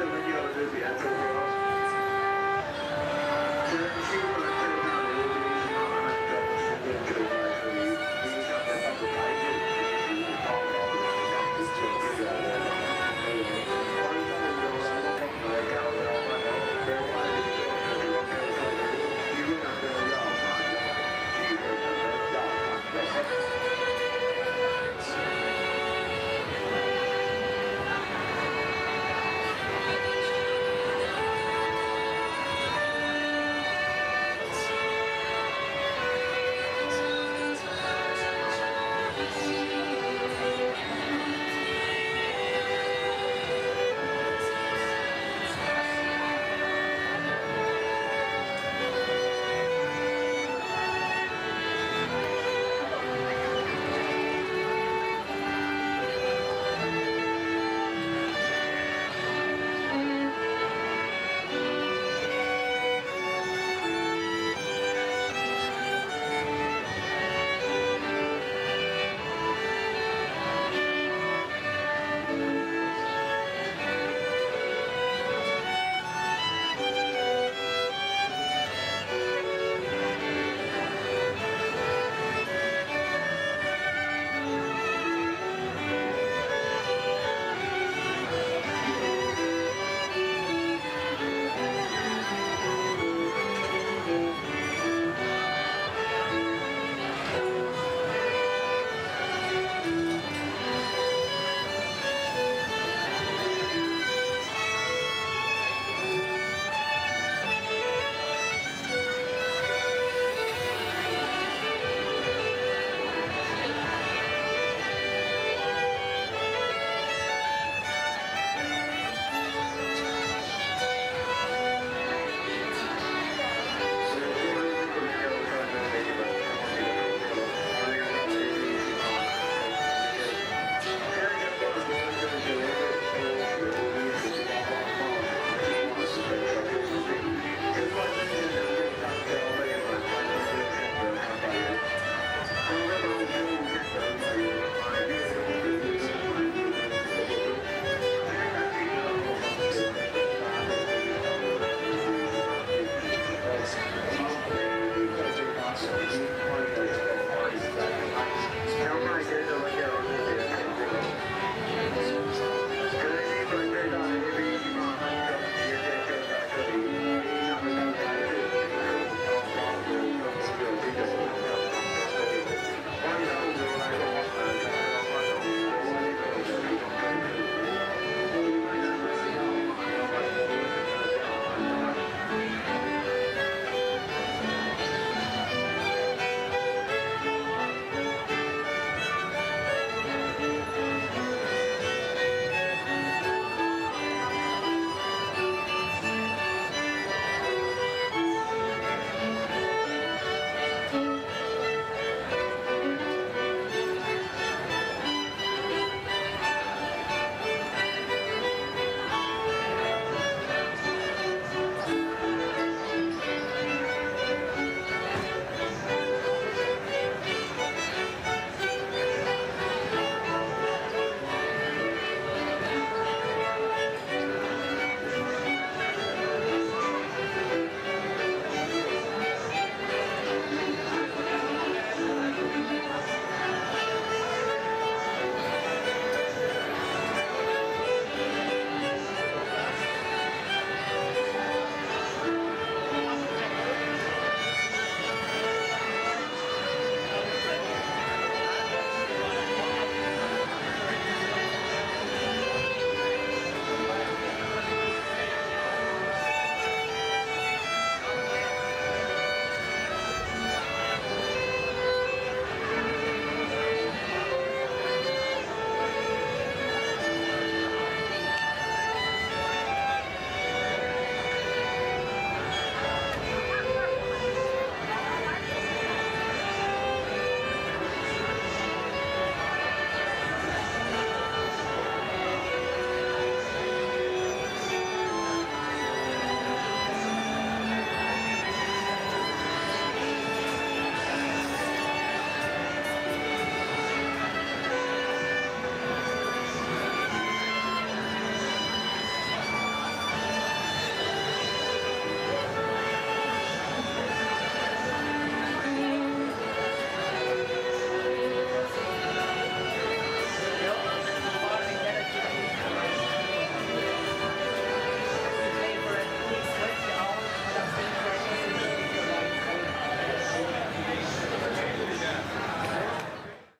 the.